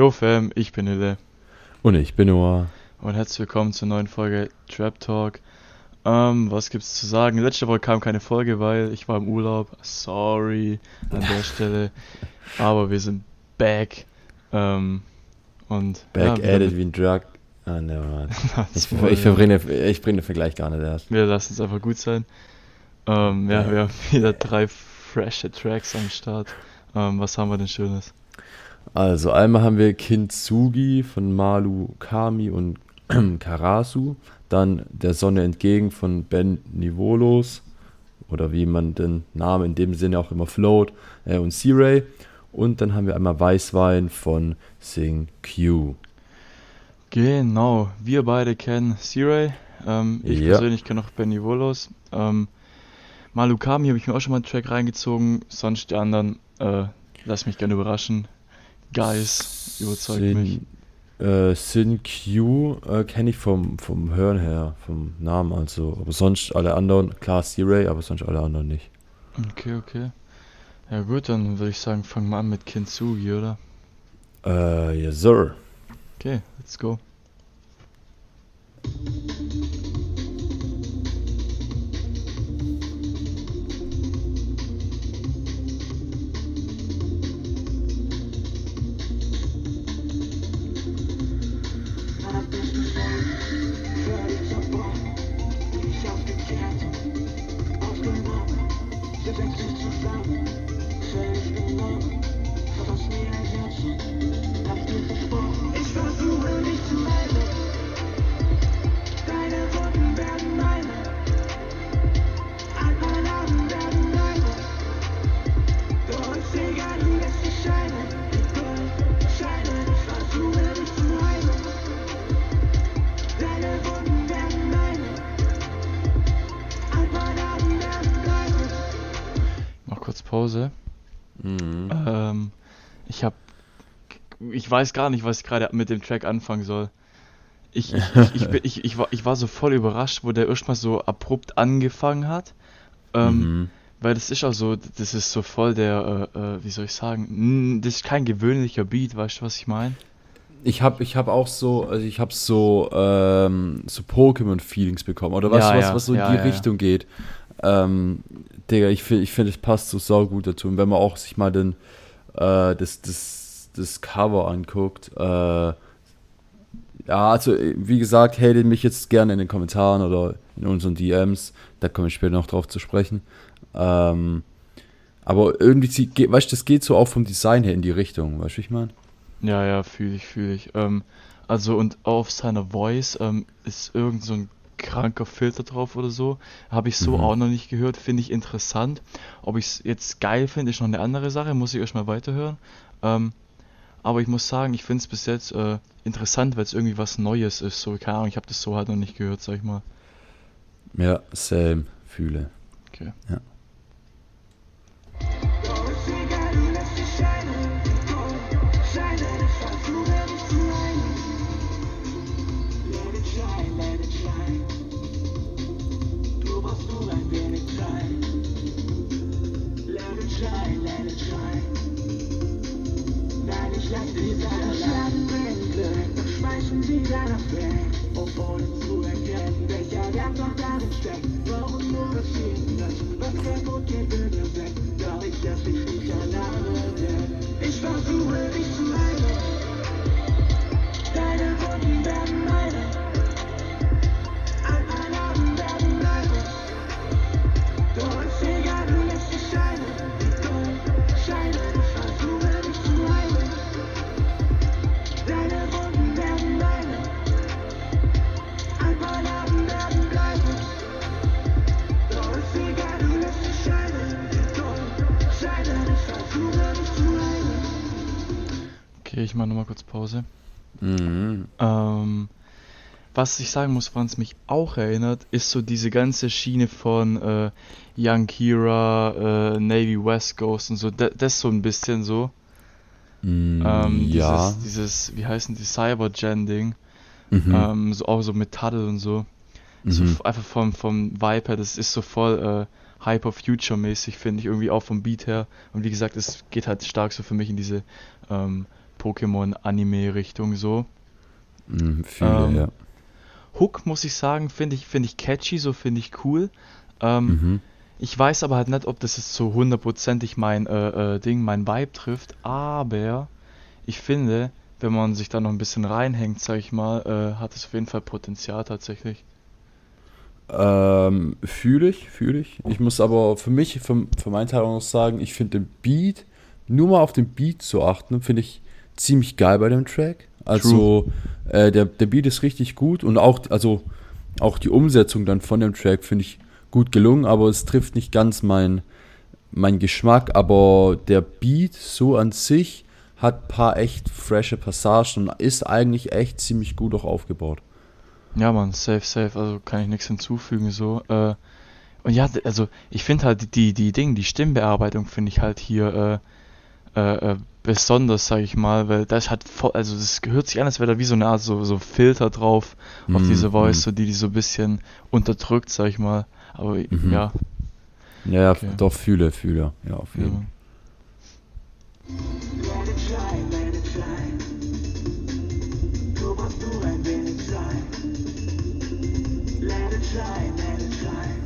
Jo Fam, ich bin Hille Und ich bin Noah. und herzlich willkommen zur neuen Folge Trap Talk. Ähm, was gibt's zu sagen? Letzte Woche kam keine Folge, weil ich war im Urlaub. Sorry an der Stelle. Aber wir sind back. Ähm, und Back ja, mit- wie ein Drug. Ah, ne, Mann. Ich, ich, verbringe, ich bringe den Vergleich gar nicht erst. Wir lassen es einfach gut sein. Ähm, ja, Ja. wir haben wieder drei frische Tracks am Start. Ähm, was haben wir denn Schönes? Also, einmal haben wir Kintsugi von Malu Kami und Karasu. Dann Der Sonne entgegen von Ben Nivolos. Oder wie man den Namen in dem Sinne auch immer float. Äh, und C-Ray. Und dann haben wir einmal Weißwein von Sing Q. Genau, wir beide kennen C-Ray. Ähm, ich Ja. persönlich kenne auch Benny Volos. Ähm, Malukami habe ich mir auch schon mal einen Track reingezogen. Sonst die anderen, äh, lass mich gerne überraschen. Guys, überzeugt mich. Sin, äh, Sin Q äh, kenne ich vom, vom Hören her, vom Namen also. Aber sonst alle anderen, klar C-Ray, aber sonst alle anderen nicht. Okay, okay. Ja gut, dann würde ich sagen, fangen wir an mit Kintsugi, oder? Äh, yes, sir. Okay, let's go. Pause. Mhm. Ähm, ich hab. Ich weiß gar nicht, was ich gerade mit dem Track anfangen soll. Ich, ich, ich, bin, ich, ich, war, ich war so voll überrascht, wo der erstmal so abrupt angefangen hat. Ähm, Mhm. Weil das ist auch so, das ist so voll der, äh, äh, wie soll ich sagen, das ist kein gewöhnlicher Beat, weißt du, was ich meine? Ich habe ich hab auch so, also ich habe so, ähm, so Pokémon-Feelings bekommen. Oder weißt Ja, was, ja, was so in ja, die ja. Richtung geht? Ähm, Digga, ich finde, ich find, es passt so saugut dazu. Und wenn man auch sich mal den, äh, das, das, das Cover anguckt, äh, ja, also wie gesagt, hatet mich jetzt gerne in den Kommentaren oder in unseren DMs. Da komme ich später noch drauf zu sprechen. Ähm, aber irgendwie, sie- ge- weißt du, das geht so auch vom Design her in die Richtung, weißt du, ich meine? Ja, ja, fühle ich, fühle ich. Ähm, also und auf seiner Voice ähm, ist irgend so ein kranker Filter drauf oder so. Habe ich so Mhm. auch noch nicht gehört, finde ich interessant. Ob ich es jetzt geil finde, ist noch eine andere Sache, muss ich erstmal weiterhören. Ähm, aber ich muss sagen, ich finde es bis jetzt äh, interessant, weil es irgendwie was Neues ist. So, keine Ahnung, ich habe das so halt noch nicht gehört, sag ich mal. Ja, same, fühle. Okay. Doch Mm-hmm. Nochmal kurz Pause. Mhm. Ähm, was ich sagen muss, woran es mich auch erinnert, ist so diese ganze Schiene von äh, Young Kira, äh, Navy West Coast und so. Da, das so ein bisschen so. Mm, Ähm, ja. Dieses, dieses, wie heißen die, Cyber-Gen-Ding. Mhm. Ähm, so auch so Metall und so. Mhm. einfach vom, vom Vibe her, das ist so voll äh, Hyper-Future-mäßig, finde ich, irgendwie auch vom Beat her. Und wie gesagt, es geht halt stark so für mich in diese ähm, Pokémon-Anime-Richtung so. Mhm, viele, Ähm, ja. Hook, muss ich sagen, finde ich, finde ich catchy, so finde ich cool. Ähm, Mhm. Ich weiß aber halt nicht, ob das jetzt so hundertprozentig mein äh, äh, Ding, mein Vibe trifft, aber ich finde, wenn man sich da noch ein bisschen reinhängt, sag ich mal, äh, hat es auf jeden Fall Potenzial tatsächlich. Ähm, fühle ich, fühle ich. Ich muss aber für mich, für, für meinen Teil auch noch sagen, ich finde den Beat, nur mal auf den Beat zu achten, finde ich ziemlich geil bei dem Track. Also, äh, der, der Beat ist richtig gut und auch, also, auch die Umsetzung dann von dem Track finde ich gut gelungen, aber es trifft nicht ganz mein, mein Geschmack. Aber der Beat so an sich hat ein paar echt frische Passagen und ist eigentlich echt ziemlich gut auch aufgebaut. Ja, man, safe, safe, also kann ich nichts hinzufügen, so. Äh, und ja, also ich finde halt die, die Dinge, die Stimmbearbeitung finde ich halt hier äh, äh, äh, besonders, sag ich mal, weil das hat voll, also das hört sich an, als wäre da wie so eine Art so, so Filter drauf auf Mm, diese Voice, mm. so die die so ein bisschen unterdrückt, sag ich mal. Aber Mhm. ja, Ja, ja, Okay. doch, fühle, fühle. Ja, auf jeden Fall. Let it shine, let it shine.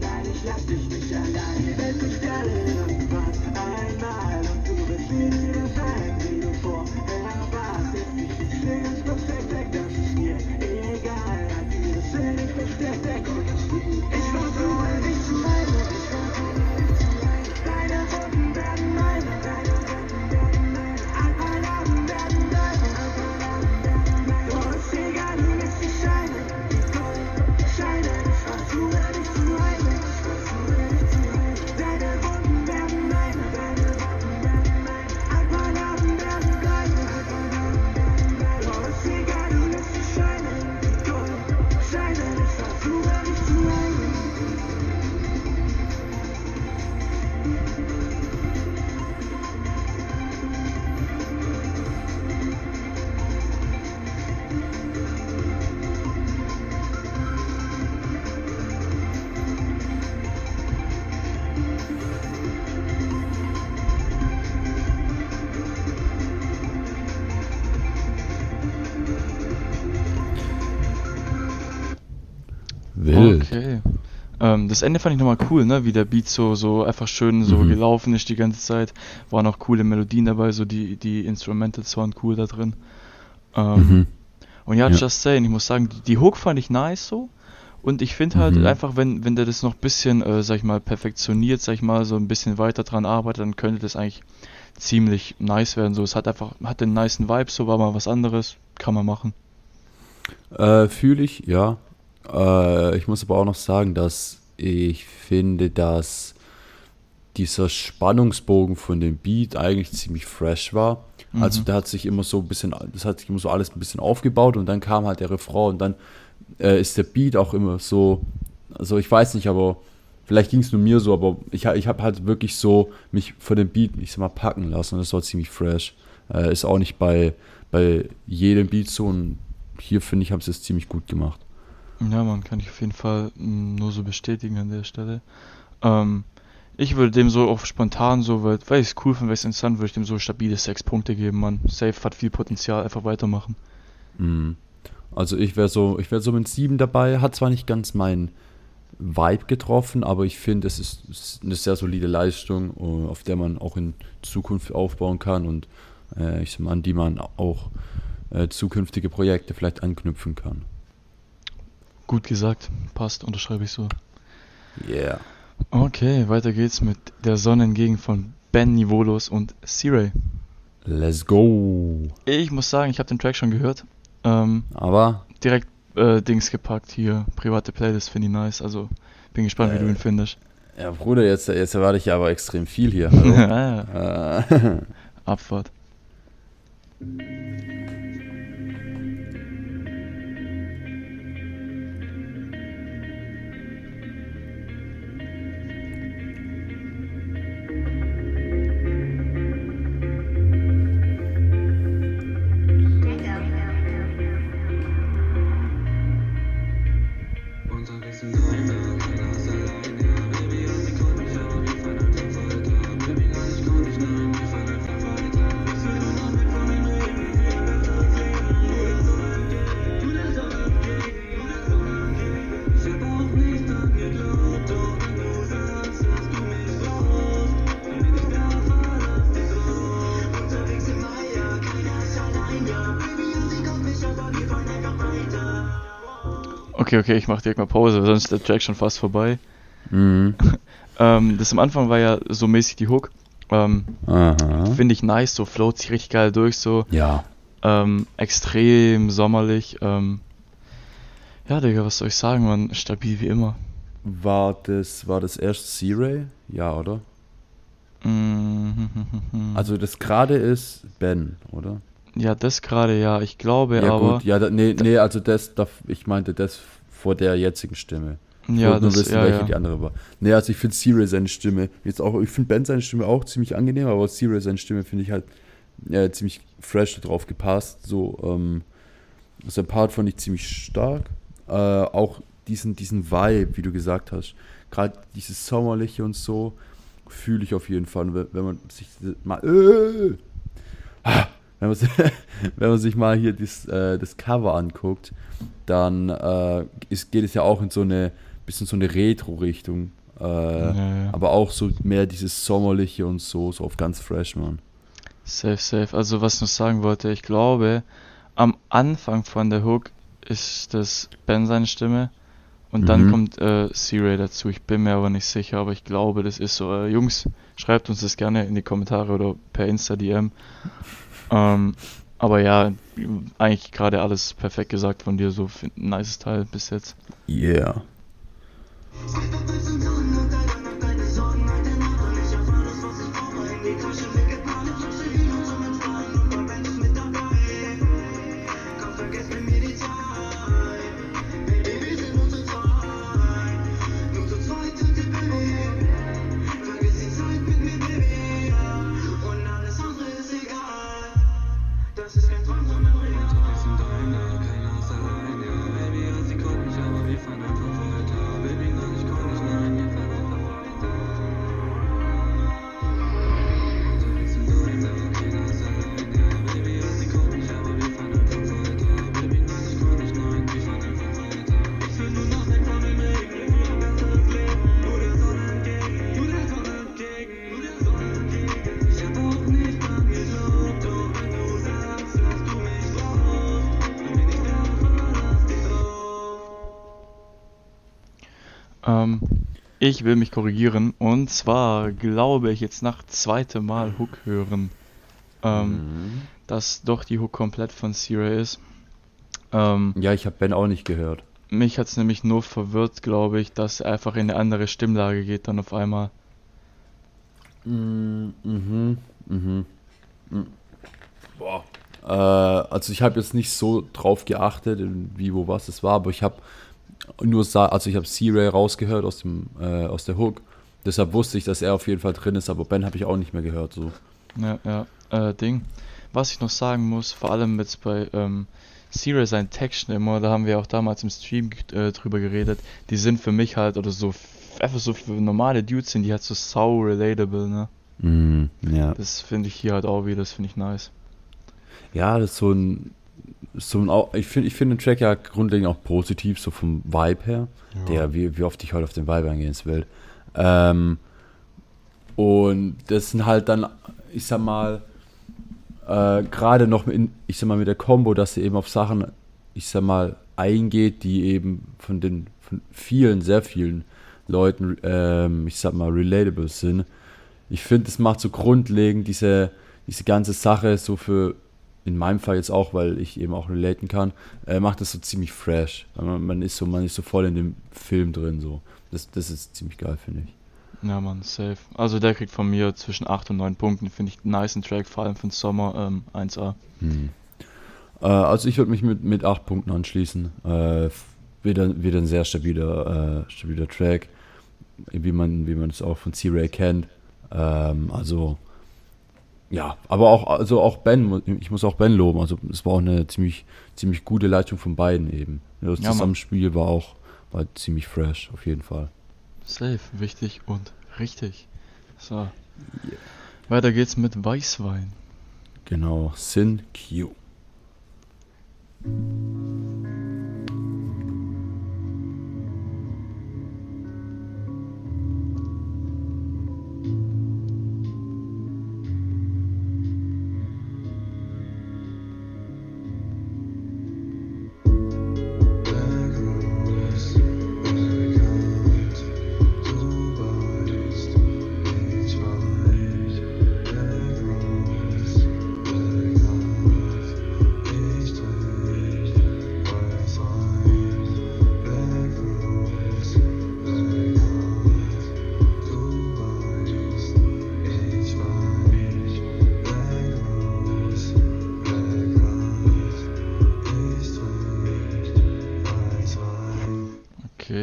Nein, ich lass dich nicht allein. Ähm, das Ende fand ich nochmal cool, ne? Wie der Beat so, so einfach schön so Mhm. gelaufen ist die ganze Zeit. Waren auch coole Melodien dabei, so die, die Instrumentals waren cool da drin. Ähm, Mhm. Und ja, Ja. just saying, ich muss sagen, die, die Hook fand ich nice so. Und ich finde halt Mhm. einfach, wenn, wenn der das noch ein bisschen, äh, sag ich mal, perfektioniert, sag ich mal, so ein bisschen weiter dran arbeitet, dann könnte das eigentlich ziemlich nice werden. So, es hat einfach, hat den nicen Vibe, so war mal was anderes, kann man machen. Äh, Fühle ich, ja. Äh, ich muss aber auch noch sagen, dass ich finde, dass dieser Spannungsbogen von dem Beat eigentlich ziemlich fresh war. Also Mhm. da hat sich immer so ein bisschen, das hat sich immer so alles ein bisschen aufgebaut und dann kam halt der Refrain und dann äh, ist der Beat auch immer so, also ich weiß nicht, aber vielleicht ging es nur mir so, aber ich, ich habe halt wirklich so mich von dem Beat, ich sag mal, packen lassen und das war ziemlich fresh. Äh, ist auch nicht bei, bei jedem Beat so und hier finde ich, haben sie es ziemlich gut gemacht. Ja, man kann ich auf jeden Fall mm, nur so bestätigen an der Stelle. Ähm, ich würde dem so auch spontan so, weil, weil ich es cool finde, weil ich es interessant würde ich dem so stabile sechs Punkte geben, man. Safe hat viel Potenzial, einfach weitermachen. Mhm. Also ich wäre so, ich wäre so mit sieben dabei, hat zwar nicht ganz meinen Vibe getroffen, aber ich finde, es ist, ist eine sehr solide Leistung, äh, auf der man auch in Zukunft aufbauen kann und äh, ich sag mal, an die man auch äh, zukünftige Projekte vielleicht anknüpfen kann. Gut gesagt, passt, unterschreibe ich so. Yeah. Okay, weiter geht's mit der Sonne entgegen von Ben Nivolos und C-Ray. Let's go. Ich muss sagen, ich habe den Track schon gehört. Ähm, Aber direkt äh, Dings gepackt hier, private Playlist finde ich nice, also bin gespannt, wie du Äh. ihn findest. ja, Bruder, jetzt, jetzt erwarte ich aber extrem viel hier. Hallo? ja, äh, Abfahrt. Okay, okay, ich mach direkt mal Pause, sonst ist der Track schon fast vorbei. Mhm. Ähm, das am Anfang war ja so mäßig die Hook. Ähm. Finde ich nice, so float sich richtig geil durch, so Ja. ähm, extrem sommerlich. Ähm, ja, Digga, was soll ich sagen, man, stabil wie immer. War das, war das erst C-Ray? Ja, oder? Mhm. Also das gerade ist Ben, oder? ja, das gerade ja, ich glaube, Ja, aber gut, ja, da, nee, nee, also das, da, ich meinte das vor der jetzigen Stimme. Ja, das wissen, ja, welche ja. die andere war. Nee, also ich finde C-Ray seine Stimme, jetzt auch, ich finde Ben seine Stimme auch ziemlich angenehm, aber C-Ray seine Stimme finde ich halt ja, ziemlich fresh drauf gepasst. So, ähm, sein Part fand ich ziemlich stark. Äh, auch diesen, diesen Vibe, wie du gesagt hast, gerade dieses Sommerliche und so, fühle ich auf jeden Fall. Wenn man sich mal, äh, ah, wenn, man, sich- wenn man sich mal hier das, äh, das Cover anguckt, dann äh, ist, geht es ja auch in so eine bisschen so eine Retro-Richtung. Äh, ja. Aber auch so mehr dieses Sommerliche und so, so auf ganz fresh, man. Safe, safe. Also was ich noch sagen wollte, ich glaube, am Anfang von der Hook ist das Ben seine Stimme und dann Mhm. kommt äh, C-Ray dazu. Ich bin mir aber nicht sicher, aber ich glaube, das ist so. Äh, Jungs, schreibt uns das gerne in die Kommentare oder per Insta-DM. Ähm, aber ja, eigentlich gerade alles perfekt gesagt von dir, so ein nices Teil bis jetzt. Yeah. Ich will mich korrigieren und zwar glaube ich jetzt nach zweitem Mal Hook hören, ähm, Mhm. dass doch die Hook komplett von C-Ray ist. Ähm, Ja, ich habe Ben auch nicht gehört. Mich hat's nämlich nur verwirrt, glaube ich, dass er einfach in eine andere Stimmlage geht dann auf einmal. Mhm, mhm, mhm. Mhm. Boah. Äh, also ich habe jetzt nicht so drauf geachtet, wie, wo, was es war, aber ich habe nur, sa also ich habe C-Ray rausgehört aus dem, äh, aus der Hook. Deshalb wusste ich, dass er auf jeden Fall drin ist, aber Ben habe ich auch nicht mehr gehört, so. Ja, ja, äh, Ding. Was ich noch sagen muss, vor allem jetzt bei ähm, C-Ray seinen Texten immer, da haben wir auch damals im Stream äh, drüber geredet, die sind für mich halt, oder so, einfach so für normale Dudes sind die halt so sau relatable, ne? Mhm, ja. Das finde ich hier halt auch wieder, das finde ich nice. Ja, das ist so ein, so ich finde ich finde den Track ja grundlegend auch positiv, so vom Vibe her. Der, wie, wie oft ich heute auf den Vibe eingehen will. Ähm, und das sind halt dann, ich sag mal, äh, gerade noch in, ich sag mal, mit der Combo, dass sie eben auf Sachen, ich sag mal, eingeht, die eben von den von vielen, sehr vielen Leuten, ähm, ich sag mal, relatable sind. Ich finde, es macht so grundlegend diese, diese ganze Sache so für, in meinem Fall jetzt auch, weil ich eben auch relaten kann, äh, macht das so ziemlich fresh. Man, man ist so, man ist so voll in dem Film drin, so. Das, das ist ziemlich geil, finde ich. Ja, man, safe. Also der kriegt von mir zwischen 8 und 9 Punkten, finde ich einen nicen Track, vor allem für den Sommer, ähm, 1A. Hm. Äh, also ich würde mich mit, mit 8 Punkten anschließen. Äh, wieder, wieder ein sehr stabiler, äh, stabiler Track, wie man, wie man es auch von C-Ray kennt. Ähm, also ja, aber auch, also auch Ben, ich muss auch Ben loben. Also es war auch eine ziemlich, ziemlich gute Leistung von beiden eben. Das Ja. Zusammenspiel war auch war ziemlich fresh, auf jeden Fall. Safe, wichtig und richtig. So. Weiter geht's mit Weißwein. Genau, Sin Q.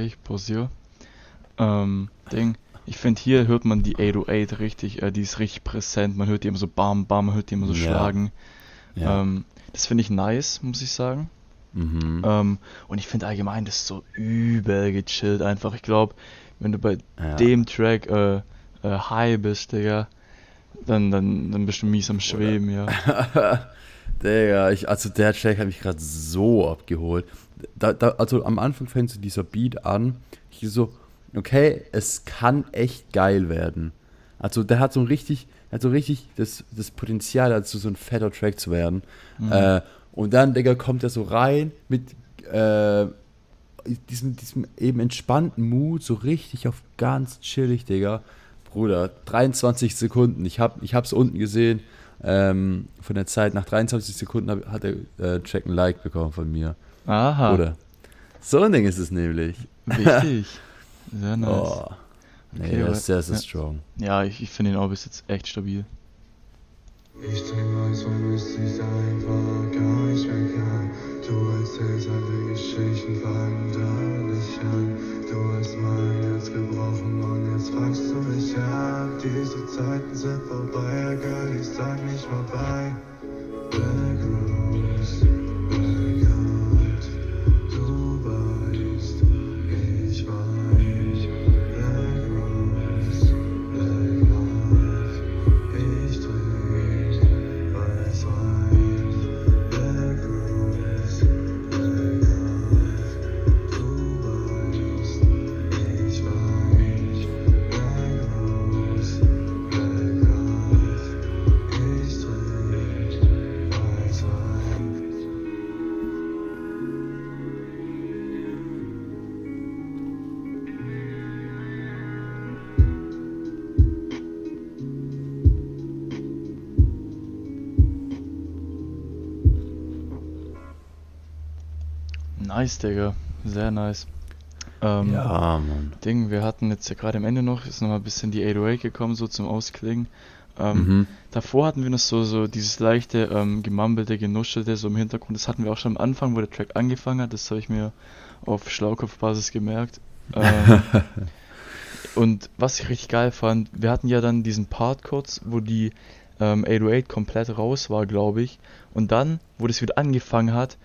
ich pausiere. Ähm, Ding. Ich finde, hier hört man die 808 richtig, äh, die ist richtig präsent. Man hört die immer so bam, bam, man hört die immer so Ja. schlagen. Ja. Ähm, das finde ich nice, muss ich sagen. mhm. Ähm, und ich finde allgemein, das ist so übel gechillt einfach. Ich glaube, wenn du bei Ja. dem Track äh, äh, high bist, Digga, dann, dann, dann bist du mies am Schweben, ja. Digga, ich, also der Track hat mich gerade so abgeholt. Da, da, also am Anfang fängt so dieser Beat an. Ich so, okay, es kann echt geil werden. Also der hat so ein richtig, hat so richtig das, das Potenzial, dazu so ein fetter Track zu werden. Mhm. Äh, und dann, Digga, kommt er so rein mit äh, diesem, diesem eben entspannten Mut, so richtig auf ganz chillig, Digga. Bruder, 23 Sekunden. Ich hab, ich hab's unten gesehen. Ähm, von der Zeit, nach 23 Sekunden hab, hat der äh, Track ein Like bekommen von mir. Aha, Oder? So ein Ding ist es nämlich. wichtig. Sehr nice. Oh. Nee, Okay, der ist sehr, sehr ja. strong. Ja, ich, ich finde ihn auch bis jetzt echt stabil. Ich trink weiß, weil es sich einfach Nice, Digga. Sehr nice. Ähm, Ja, Mann. Ding, wir hatten jetzt ja gerade am Ende noch, ist noch mal ein bisschen die 808 gekommen, so zum Ausklingen. Ähm, Mhm. Davor hatten wir noch so, so dieses leichte, ähm, gemambelte, genuschelte, so im Hintergrund. Das hatten wir auch schon am Anfang, wo der Track angefangen hat. Das habe ich mir auf Schlaukopfbasis gemerkt. Ähm, und was ich richtig geil fand, wir hatten ja dann diesen Part kurz, wo die ähm, 808 komplett raus war, glaube ich. Und dann, wo das wieder angefangen hat,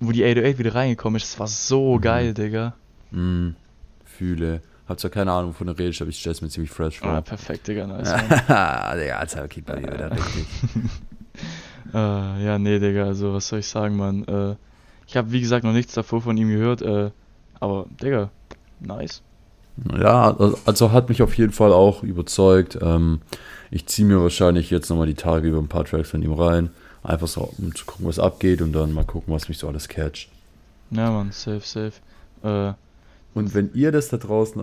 wo die 808 wieder reingekommen ist, das war so Mhm. geil, Digga. Mhm. Fühle. Hab zwar keine Ahnung, wovon du redest, aber ich stell's mir ziemlich fresh Ah, vor. perfekt, Digga, nice. Digga, Alter, keep bei mir wieder richtig. Äh, ja, nee, Digga, also was soll ich sagen, Mann. Äh, ich habe, wie gesagt, noch nichts davor von ihm gehört, äh, aber, Digga, nice. Ja, also- also hat mich auf jeden Fall auch überzeugt. Ähm, ich ziehe mir wahrscheinlich jetzt nochmal die Tage über ein paar Tracks von ihm rein. Einfach so, um zu gucken, was abgeht und dann mal gucken, was mich so alles catcht. Ja, Mann, safe, safe. Äh, Und wenn ihr das da draußen,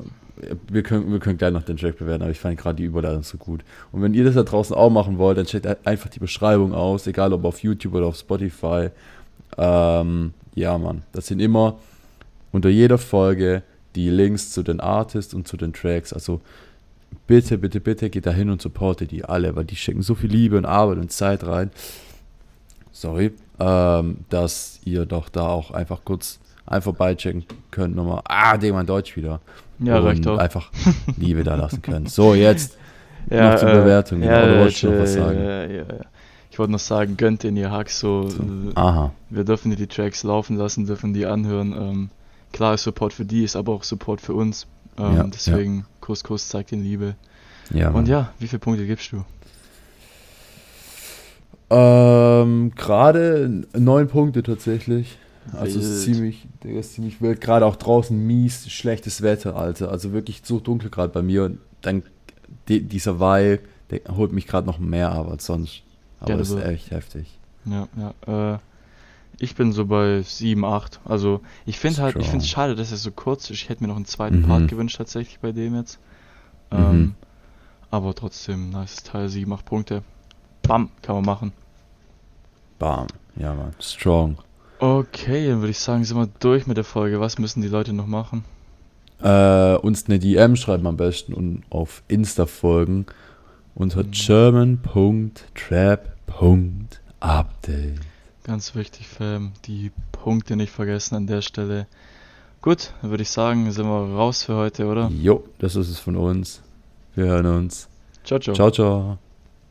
wir können, wir können gleich noch den Track bewerten, aber ich fand gerade die Überleitung so gut. Und wenn ihr das da draußen auch machen wollt, dann checkt einfach die Beschreibung aus, egal ob auf YouTube oder auf Spotify. Ähm, ja, Mann, das sind immer unter jeder Folge die Links zu den Artists und zu den Tracks. Also bitte, bitte, bitte geht da hin und supportet die alle, weil die schicken so viel Liebe und Arbeit und Zeit rein. Sorry, ähm, dass ihr doch da auch einfach kurz einfach beichecken könnt nochmal. Ah, dem mein Deutsch wieder. ja, und reicht auch. einfach Liebe da lassen könnt. So, jetzt Ja, noch zur äh, Bewertung. Ja, oder wolltest du noch was sagen? Ja, ja, ja. Ich wollte noch sagen, gönnt in ihr Hack so. äh, Aha. Wir dürfen die Tracks laufen lassen, dürfen die anhören. Ähm, klar ist Support für die, ist aber auch Support für uns. Ähm, Ja, deswegen, Kuss, Kuss, zeigt den Liebe. Ja, Und ja, wie viele Punkte gibst du? Ähm, gerade neun Punkte tatsächlich. Also es ist ziemlich, der ist ziemlich wild. Gerade auch draußen mies, schlechtes Wetter, Alter. Also wirklich so dunkel gerade bei mir. Und dann die, dieser Vibe, der holt mich gerade noch mehr ab als sonst. Aber Ja, das ist aber- echt heftig. Ja, ja. Äh, ich bin so bei 7, 8. Also ich finde halt, ich finde es schade, dass er so kurz ist. Ich hätte mir noch einen zweiten Mhm. Part gewünscht tatsächlich bei dem jetzt. Mhm. Ähm, aber trotzdem, nice Teil, 7, 8 Punkte. Bam, kann man machen. Bam. Ja, Mann. Strong. Okay, dann würde ich sagen, sind wir durch mit der Folge. Was müssen die Leute noch machen? Äh, uns eine DM schreiben am besten und auf Insta folgen unter Mhm. german.trap.update. Ganz wichtig, Fam, die Punkte nicht vergessen an der Stelle. Gut, dann würde ich sagen, sind wir raus für heute, oder? Jo, das ist es von uns. Wir hören uns. Ciao, ciao. Ciao, ciao.